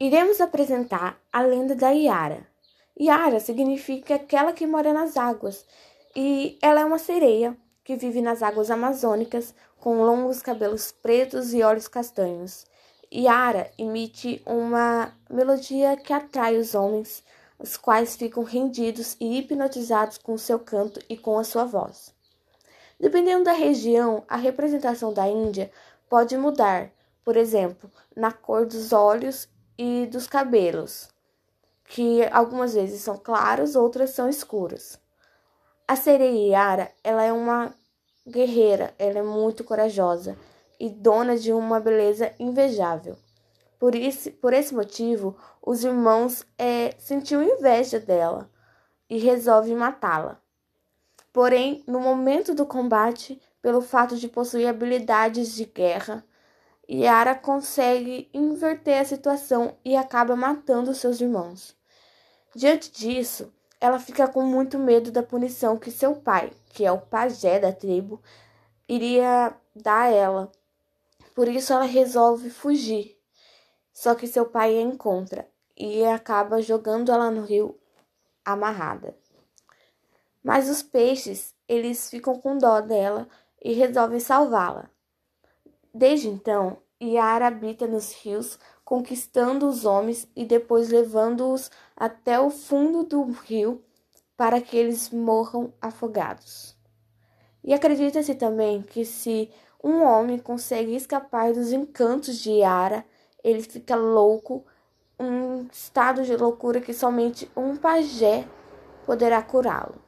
Iremos apresentar a lenda da Iara. Iara significa aquela que mora nas águas, e ela é uma sereia que vive nas águas amazônicas com longos cabelos pretos e olhos castanhos. Yara emite uma melodia que atrai os homens, os quais ficam rendidos e hipnotizados com seu canto e com a sua voz. Dependendo da região, a representação da Índia pode mudar, por exemplo, na cor dos olhos e dos cabelos, que algumas vezes são claros, outras são escuros. A sereia Yara, ela é uma guerreira, ela é muito corajosa e dona de uma beleza invejável. Por, isso, por esse motivo, os irmãos é, sentiu inveja dela e resolvem matá-la. Porém, no momento do combate, pelo fato de possuir habilidades de guerra, Yara consegue inverter a situação e acaba matando seus irmãos. Diante disso, ela fica com muito medo da punição que seu pai, que é o pajé da tribo, iria dar a ela. Por isso ela resolve fugir. Só que seu pai a encontra e acaba jogando ela no rio amarrada. Mas os peixes, eles ficam com dó dela e resolvem salvá-la. Desde então, Yara habita nos rios, conquistando os homens e depois levando-os até o fundo do rio para que eles morram afogados. E acredita-se também que se um homem consegue escapar dos encantos de Yara, ele fica louco, um estado de loucura que somente um pajé poderá curá-lo.